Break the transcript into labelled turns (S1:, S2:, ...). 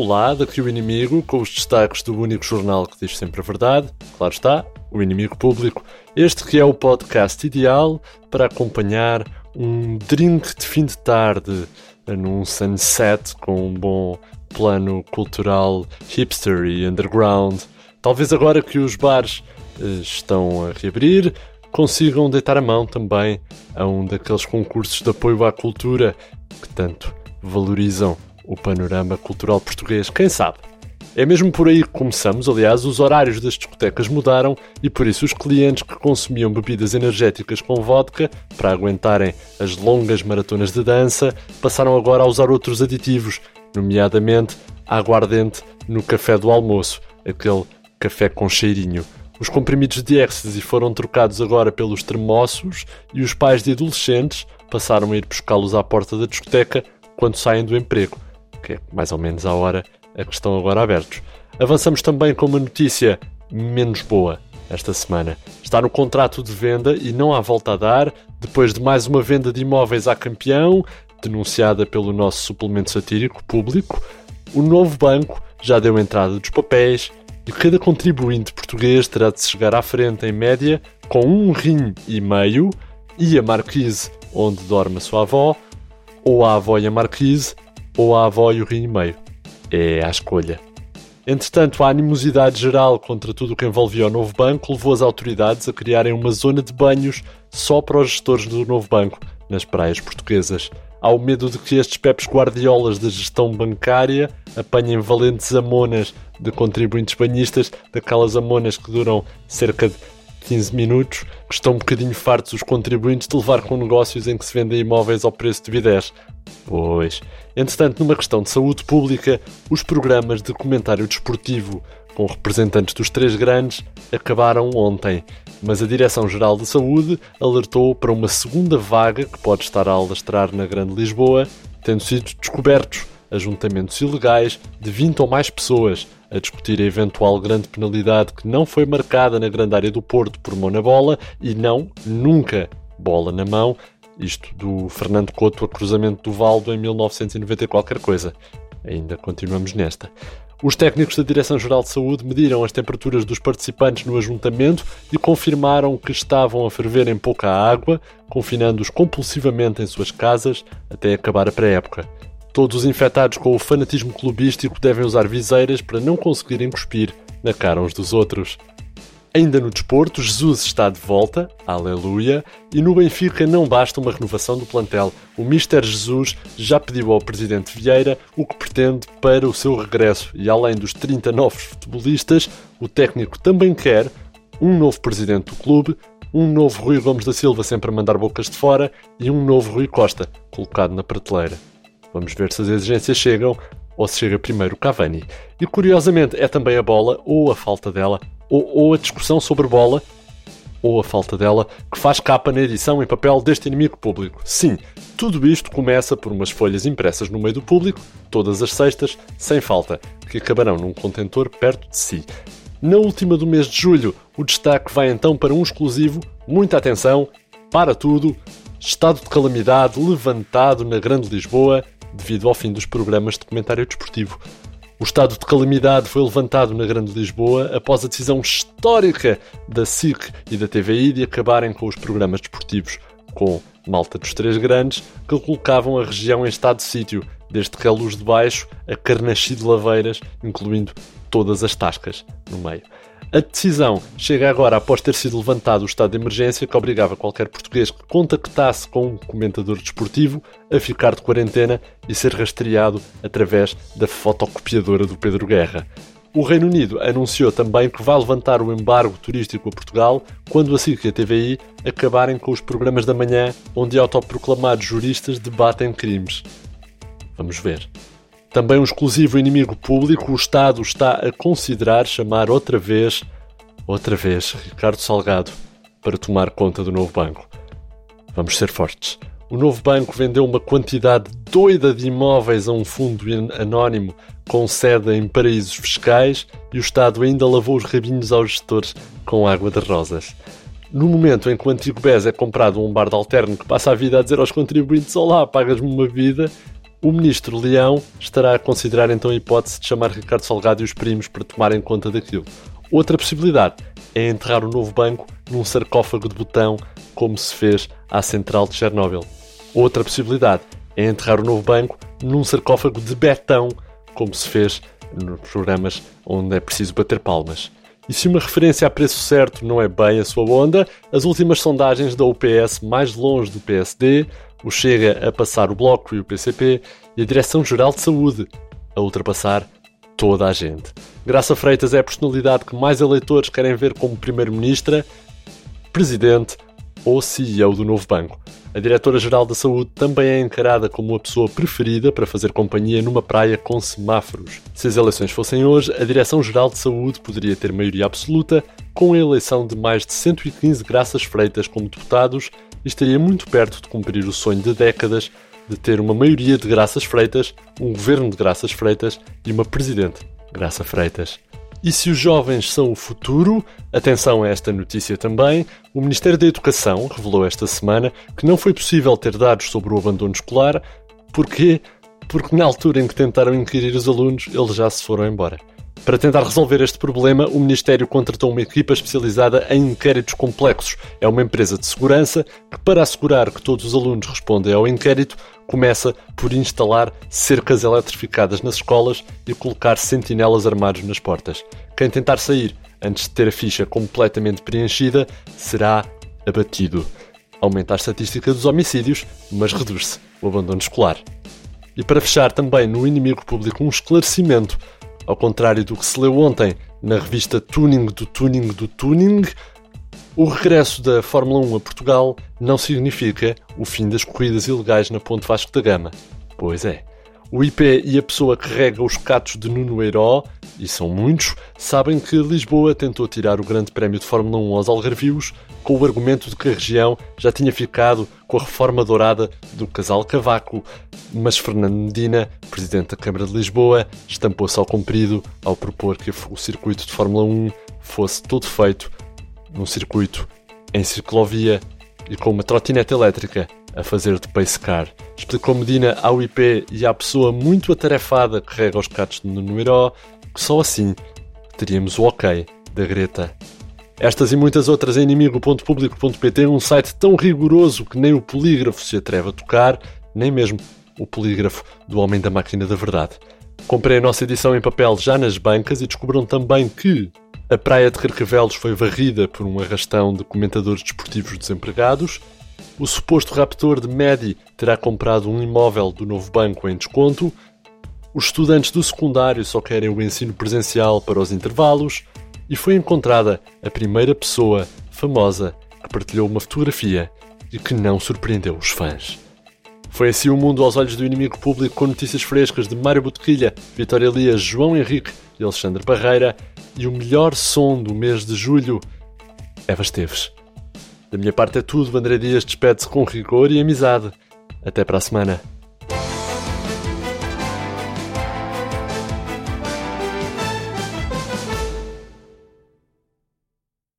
S1: Olá, daqui o Inimigo, com os destaques do único jornal que diz sempre a verdade, claro está, o Inimigo Público. Este que é o podcast ideal para acompanhar um drink de fim de tarde num sunset com um bom plano cultural hipster e underground. Talvez agora que os bares eh, estão a reabrir, consigam deitar a mão também a um daqueles concursos de apoio à cultura que tanto valorizam o panorama cultural português. Quem sabe? É mesmo por aí que começamos, aliás, os horários das discotecas mudaram e por isso os clientes que consumiam bebidas energéticas com vodka para aguentarem as longas maratonas de dança passaram agora a usar outros aditivos, nomeadamente aguardente no café do almoço, aquele café com cheirinho. Os comprimidos de ecstasy foram trocados agora pelos termossos e os pais de adolescentes passaram a ir buscá-los à porta da discoteca quando saem do emprego, que é mais ou menos a hora a que estão agora abertos. Avançamos também com uma notícia menos boa esta semana. Está no contrato de venda e não há volta a dar, depois de mais uma venda de imóveis à campeão, denunciada pelo nosso suplemento satírico público, o novo banco já deu entrada dos papéis e cada contribuinte português terá de chegar à frente, em média, com um rim e meio e a marquise onde dorme a sua avó, ou a avó e a marquise, ou a avó e o rim e meio. É a escolha. Entretanto, a animosidade geral contra tudo o que envolvia o novo banco levou as autoridades a criarem uma zona de banhos só para os gestores do novo banco, nas praias portuguesas. Há o medo de que estes pepes guardiolas da gestão bancária apanhem valentes amonas de contribuintes banhistas, daquelas amonas que duram cerca de 15 minutos, que estão um bocadinho fartos os contribuintes de levar com negócios em que se vendem imóveis ao preço de bidés. Pois. Entretanto, numa questão de saúde pública, os programas de comentário desportivo com representantes dos três grandes acabaram ontem, mas a Direção-Geral de Saúde alertou para uma segunda vaga que pode estar a alastrar na Grande Lisboa, tendo sido descobertos ajuntamentos ilegais de 20 ou mais pessoas a discutir a eventual grande penalidade que não foi marcada na grande área do Porto por mão na bola e não, nunca, bola na mão, isto do Fernando Couto a cruzamento do Valdo em 1990 qualquer coisa. Ainda continuamos nesta. Os técnicos da Direção-Geral de Saúde mediram as temperaturas dos participantes no ajuntamento e confirmaram que estavam a ferver em pouca água, confinando-os compulsivamente em suas casas até acabar a pré-época. Todos os infectados com o fanatismo clubístico devem usar viseiras para não conseguirem cuspir na cara uns dos outros. Ainda no desporto, Jesus está de volta, aleluia, e no Benfica não basta uma renovação do plantel. O Mister Jesus já pediu ao Presidente Vieira o que pretende para o seu regresso e, além dos 30 novos futebolistas, o técnico também quer um novo Presidente do clube, um novo Rui Gomes da Silva sempre a mandar bocas de fora e um novo Rui Costa colocado na prateleira. Vamos ver se as exigências chegam ou se chega primeiro Cavani. E curiosamente é também a bola, ou a falta dela, ou, ou, a discussão sobre bola, ou a falta dela, que faz capa na edição em papel deste inimigo público. Sim, tudo isto começa por umas folhas impressas no meio do público, todas as sextas, sem falta, que acabarão num contentor perto de si. Na última do mês de julho, o destaque vai então para um exclusivo, muita atenção, para tudo, estado de calamidade levantado na Grande Lisboa devido ao fim dos programas de comentário desportivo. O estado de calamidade foi levantado na Grande Lisboa após a decisão histórica da SIC e da TVI de acabarem com os programas desportivos com Malta dos Três Grandes, que colocavam a região em estado de sítio, desde Queluz de Baixo a Carnaxi de Laveiras, incluindo todas as tascas no meio. A decisão chega agora após ter sido levantado o estado de emergência que obrigava qualquer português que contactasse com um comentador desportivo a ficar de quarentena e ser rastreado através da fotocopiadora do Pedro Guerra. O Reino Unido anunciou também que vai levantar o embargo turístico a Portugal quando a SIC e a TVI acabarem com os programas da manhã onde autoproclamados juristas debatem crimes. Vamos ver. Também um exclusivo inimigo público, o Estado está a considerar chamar outra vez, outra vez, Ricardo Salgado para tomar conta do novo banco. Vamos ser fortes. O novo banco vendeu uma quantidade doida de imóveis a um fundo anónimo com sede em paraísos fiscais e o Estado ainda lavou os rabinhos aos gestores com água de rosas. No momento em que o antigo BES é comprado um bar de alterno que passa a vida a dizer aos contribuintes: Olá, pagas-me uma vida, O ministro Leão estará a considerar então a hipótese de chamar Ricardo Salgado e os primos para tomarem conta daquilo. Outra possibilidade é enterrar o novo banco num sarcófago de botão, como se fez à central de Chernobyl. Outra possibilidade é enterrar o novo banco num sarcófago de betão, como se fez nos programas onde é preciso bater palmas. E se uma referência a preço certo não é bem a sua onda, as últimas sondagens da UPS mais longe do PSD, o Chega a passar o Bloco e o PCP e a Direção-Geral de Saúde a ultrapassar toda a gente. Graça Freitas é a personalidade que mais eleitores querem ver como Primeiro-Ministra, Presidente ou CEO do novo banco. A Diretora-Geral da Saúde também é encarada como a pessoa preferida para fazer companhia numa praia com semáforos. Se as eleições fossem hoje, a Direção-Geral de Saúde poderia ter maioria absoluta, com a eleição de mais de 115 graças freitas como deputados estaria muito perto de cumprir o sonho de décadas de ter uma maioria de graças freitas, um governo de graças freitas e uma presidente graça freitas. E se os jovens são o futuro, atenção a esta notícia também, o Ministério da Educação revelou esta semana que não foi possível ter dados sobre o abandono escolar. Porquê? Porque na altura em que tentaram inquirir os alunos, eles já se foram embora. Para tentar resolver este problema, o Ministério contratou uma equipa especializada em inquéritos complexos. É uma empresa de segurança que, para assegurar que todos os alunos respondem ao inquérito, começa por instalar cercas eletrificadas nas escolas e colocar sentinelas armados nas portas. Quem tentar sair antes de ter a ficha completamente preenchida será abatido. Aumenta a estatística dos homicídios, mas reduz-se o abandono escolar. E para fechar também no inimigo público um esclarecimento ao contrário do que se leu ontem na revista Tuning do Tuning do Tuning, o regresso da Fórmula 1 a Portugal não significa o fim das corridas ilegais na Ponte Vasco da Gama. Pois é. O IP e a pessoa que rega os catos de Nuno Heiró, e são muitos, sabem que Lisboa tentou tirar o Grande Prémio de Fórmula 1 aos Algarvios com o argumento de que a região já tinha ficado com a reforma dourada do casal Cavaco, mas Fernando Medina, presidente da Câmara de Lisboa, estampou-se ao comprido ao propor que o circuito de Fórmula 1 fosse todo feito num circuito em ciclovia e com uma trotinete elétrica a fazer de pace car. Explicou Medina ao IP e à pessoa muito atarefada que rega os catos no Numeró que só assim teríamos o ok da Greta. Estas e muitas outras em inimigo.público.pt, um site tão rigoroso que nem o polígrafo se atreve a tocar, nem mesmo o polígrafo do Homem da Máquina da Verdade. Comprei a nossa edição em papel já nas bancas e descobriram também que a praia de Carcavelos foi varrida por um arrastão de comentadores desportivos desempregados o suposto raptor de Medi terá comprado um imóvel do novo banco em desconto. Os estudantes do secundário só querem o ensino presencial para os intervalos. E foi encontrada a primeira pessoa famosa que partilhou uma fotografia e que não surpreendeu os fãs. Foi assim o mundo aos olhos do inimigo público com notícias frescas de Mário Botequilha, Vitória Elias, João Henrique e Alexandre Barreira e o melhor som do mês de julho, Eva Esteves. Da minha parte é tudo. André Dias despede-se com rigor e amizade. Até para a semana.